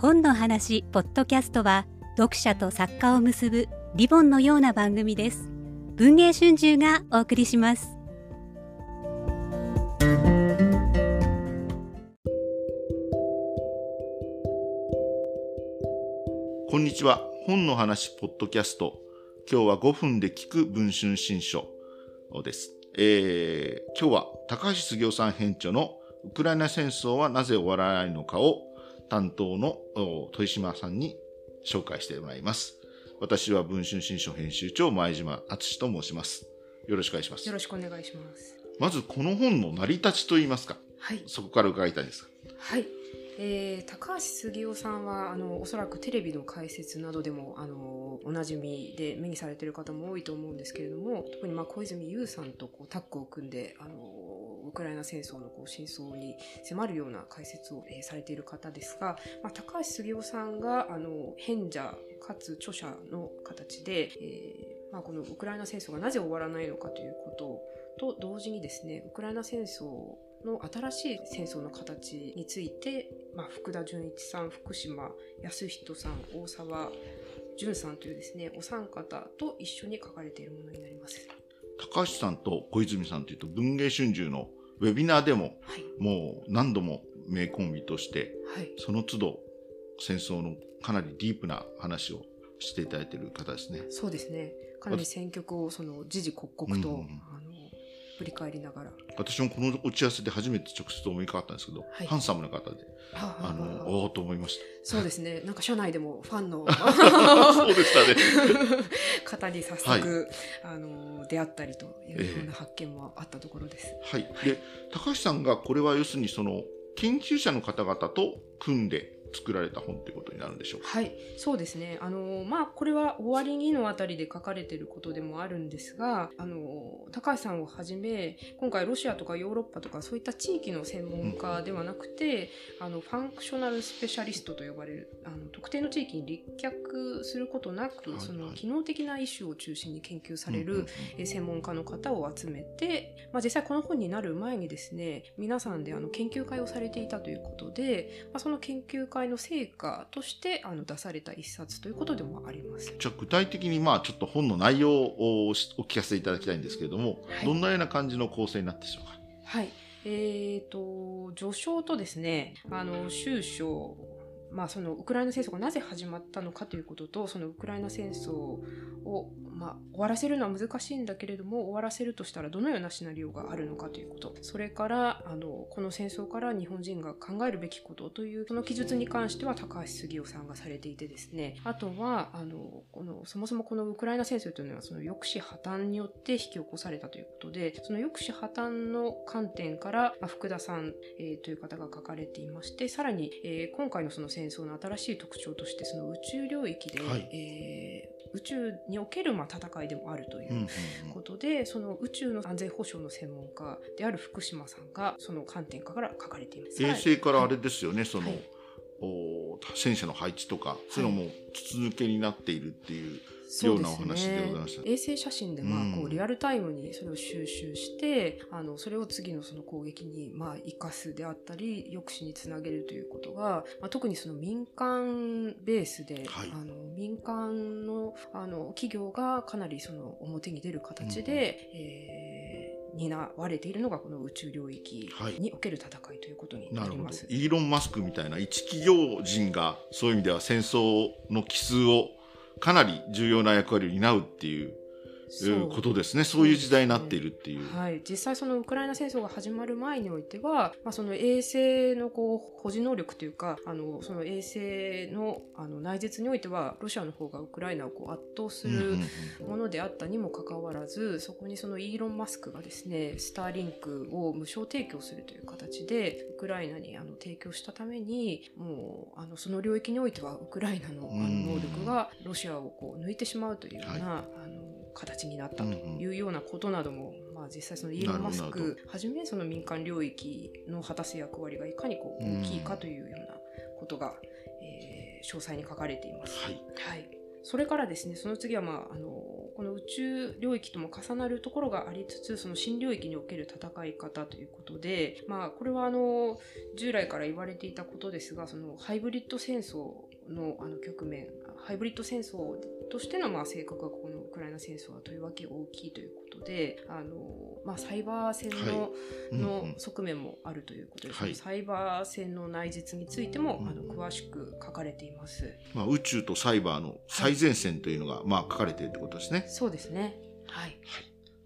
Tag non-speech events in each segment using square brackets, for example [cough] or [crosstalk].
本の話ポッドキャストは読者と作家を結ぶリボンのような番組です。文藝春秋がお送りします。こんにちは。本の話ポッドキャスト。今日は5分で聞く文春新書です、えー今日は高橋杉雄さん編著のウクライナ戦争はなぜ終わらないのかを担当のお豊島さんに紹介してもらいます。私は文春新書編集長前島敦と申します。よろしくお願いしますよ。ろしくお願いします。まずこの本の成り立ちといいますか、はい。そこから伺いたいですが。はい。えー、高橋杉雄さんはあのおそらくテレビの解説などでもあのおなじみで目にされている方も多いと思うんですけれども特にまあ小泉悠さんとこうタッグを組んであのウクライナ戦争のこう真相に迫るような解説を、えーされている方ですが、まあ、高橋杉雄さんがあの編者かつ著者の形で、えーまあ、このウクライナ戦争がなぜ終わらないのかということと同時にですねウクライナ戦争の新しい戦争の形について、まあ、福田純一さん福島康人さん大沢淳さんというですねお三方と一緒に書かれているものになります。高橋さんと小泉さんというと文芸春秋のウェビナーでもはい、もう何度も名コンビとしてはい。その都度戦争のかなりディープな話をしていただいている方ですね。そうですね。かなり選曲をその時々刻々と、うんうんうん振り返りながら私もこの打ち合わせで初めて直接お目にかかったんですけど、はいハンサムな方で、ああの、おおと思いましそうですね [laughs] なんか社内でもファンのた。そうでしたね。[laughs] 方に早速、あの出会ったりというような発見もあったところです。はい。で、高橋さんがこれは要するにその研究者の方々と組んで作られた本ということになるんでしょうか？はい、そうですね。あのまあこれは終わりにのあたりで書かれていることでもあるんですが、あの高橋さんをはじめ今回ロシアとかヨーロッパとかそういった地域の専門家ではなくて、あの functional specialist と呼ばれるあの特定の地域に立脚することなく、はいそのはい機能的なイシューを中心に研究される、専門家の方を集めて、まあ、実際この本になる前にですね皆さんであの研究会をされていたということで、まあ、その研究会の成果としてあの出された一冊ということでもあります。じゃあ具体的にまあちょっと本の内容をお聞かせていただきたいんですけれども、はいどんなような感じの構成になってでしょうか。はいえー、と序章とですねあの終章まあ、そのウクライナ戦争がなぜ始まったのかということとそのウクライナ戦争を、まあ、終わらせるのは難しいんだけれども終わらせるとしたらどのようなシナリオがあるのかということ。それからあのこの戦争から日本人が考えるべきことというその記述に関しては高橋杉雄さんがされていてですね。あとはあのこのそもそもこのウクライナ戦争というのはその抑止破綻によって引き起こされたということでその抑止破綻の観点から、まあ、福田さん、えーという方が書かれていましてさらに、えー今回のその戦争の新しい特徴としてその宇宙領域で、はい。えー宇宙におけるまあ戦いでもあるといううんうんことで、その宇宙の安全保障の専門家である福島さんがその観点から書かれています。衛星からあれはいですよね、その、はい。お戦車の配置とか、そういうのも筒抜けになっているっていう。そうようなお話でございました。衛星写真でまあこうん。うリアルタイムにそれを収集して、あのそれを次のその攻撃にまあ生かすであったり抑止につなげるということが、まあ、特にその民間ベースで、はい。あの民間のあの企業がかなりその表に出る形で、えー担われているのがこの宇宙領域はい。における戦いということになります。。イーロン・マスクみたいな一企業人がそういう意味では戦争の奇数をかなり重要な役割を担うっていうことですね。そういう時代になっているっていう。はい、実際そのウクライナ戦争が始まる前においては、まあ、その衛星のこう保持能力というかあのその衛星のあの内実においてはロシアの方がウクライナをこう圧倒するものであったにもかかわらずそこにそのイーロン・マスクがですねスターリンクを無償提供するという形でウクライナにあの提供したためにもうあのその領域においてはウクライナのあのうん。能力がロシアをこう抜いてしまうというような、はい。あの形になったとうんうんいうようなことなども、まあ、実際そのイーロン・マスクはじめその民間領域の果たす役割がいかにこう大きいかというようなことが、えー詳細に書かれています。はい。はいそれからですね、その次は、まあ、あの、この宇宙領域とも重なるところがありつつ、その新領域における戦い方ということで、まあ、これはあの、従来から言われていたことですが、そのハイブリッド戦争のあの局面、ハイブリッド戦争としてのまあ性格がこのウクライナ戦争はとりわけ大きいということで、あのまあ、サイバー戦の,、はいうんのうん側面もあるということです、はいサイバー戦の内実についても、あの詳しく書かれています。まあ、宇宙とサイバーの最前線というのが、まあ、書かれているってことですね。そうですね。はい。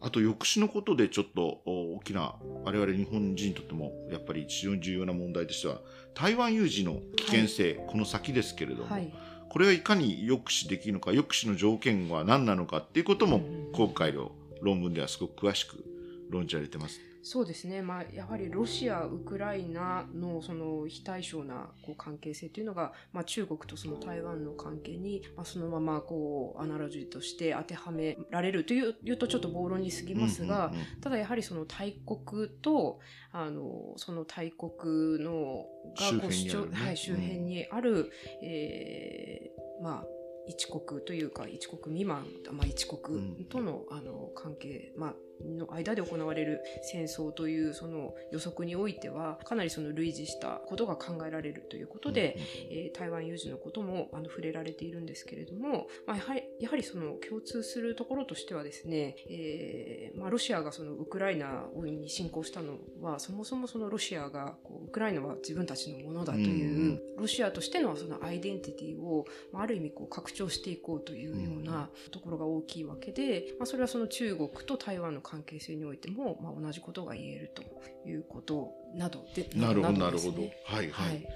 あと抑止のことでちょっとお大きな我々日本人にとってもやっぱり非常に重要な問題としては台湾有事の危険性、この先ですけれども、はい。これがいかに抑止できるのか抑止の条件は何なのかっていうことも今回の論文ではすごく詳しく論じられてます。そうですね、まあ、やはりロシア、ウクライナのその非対称なこう関係性というのが、まあ、中国とその台湾の関係に、まあ、そのままこうアナロジーとして当てはめられるといういうとちょっと暴論に過ぎますが、うんうんうん。ただやはりその大国とあのその大国のがこう主張、周辺にあるね。はい、周辺にある、えーまあ一国というか一国未満、まあ、一国との,、あの関係、まあの間で行われる戦争というその予測においてはかなりその類似したことが考えられるということで、えー台湾有事のこともあの触れられているんですけれども、まあ、やはりやはりその共通するところとしてはですね、えーまあ、ロシアがそのウクライナに侵攻したのはそもそもそのロシアがこうウクライナは自分たちのものだという、うんロシアとしてのそのアイデンティティを、まあ、ある意味こう拡張していこうというようなところが大きいわけで、まあ、それはその中国と台湾の関係性においても、まあ、同じことが言えるということなどでなるほどなるほど、ねはいはい、はい。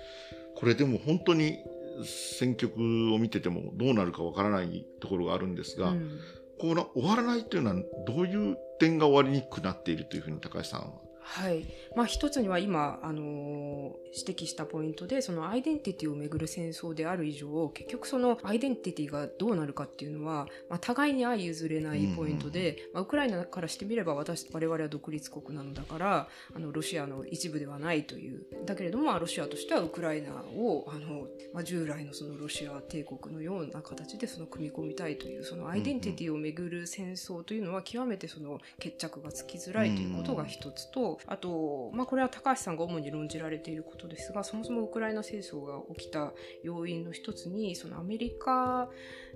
これでも本当に選曲を見ててもどうなるかわからないところがあるんですが、うん。この終わらないというのはどういう点が終わりにくくなっているというふうに高橋さんははい。まあ一つには今、あのー指摘したポイントで、そのアイデンティティをめぐる戦争である以上、結局そのアイデンティティがどうなるかっていうのは、まあ互いに相譲れないポイントで、まあウクライナからしてみれば私、我々は独立国なのだから、あの、ロシアの一部ではないという。だけれども、まあロシアとしてはウクライナを、あの、まあ従来のそのロシア帝国のような形でその組み込みたいという、そのアイデンティティをめぐる戦争というのは極めてその決着がつきづらいということが一つと、あと、まあ、これは高橋さんが主に論じられていることですが、そもそもウクライナ戦争が起きた要因の一つに、そのアメリカ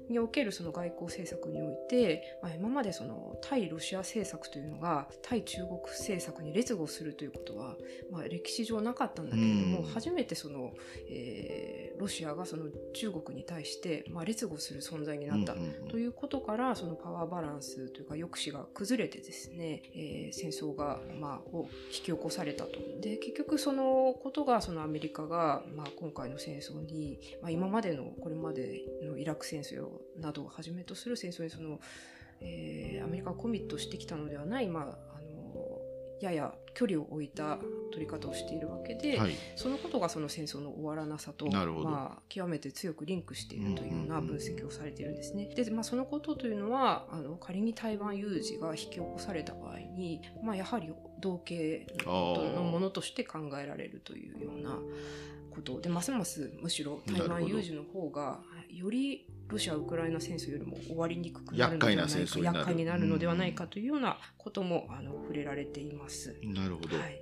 におけるその外交政策において、まあ、今までその対ロシア政策というのが対中国政策に劣後するということは、まあ、歴史上なかったんだけれども、うん。初めてその、えーロシアがその中国に対して、まあ、劣後する存在になったということからそのパワーバランスというか抑止が崩れてですね、えー戦争が、まあ、を引き起こされたと。で結局そのことがそのアメリカが、まあ、今回の戦争に、まあ、今までのこれまでのイラク戦争などをはじめとする戦争にその、えーアメリカがコミットしてきたのではない、まあ、やや距離を置いた取り方をしているわけで、はい。そのことがその戦争の終わらなさと、なまあ、極めて強くリンクしているというようなうんうんうん。分析をされているんですね。で、まあ、そのことというのはあの仮に台湾有事が引き起こされた場合に、まあ、やはり同型あのもーのとして考えられるというようなことでますますむしろ台湾有事の方がよりロシア・ウクライナ戦争よりも終わりにくくなるのではないか厄介な戦争になる。厄介になるのではないかというようなことも、あの触れられています。なるほど、はい。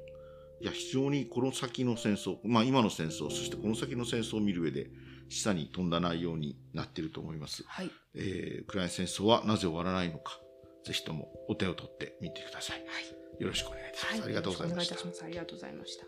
いや非常にこの先の戦争、まあ、今の戦争そしてこの先の戦争を見る上で示唆に富んだ内容になっていると思います、はい。えーウクライナ戦争はなぜ終わらないのかぜひともお手を取ってみてください、よろしくお願いいたします、はい、ありがとうございました。ありがとうございました。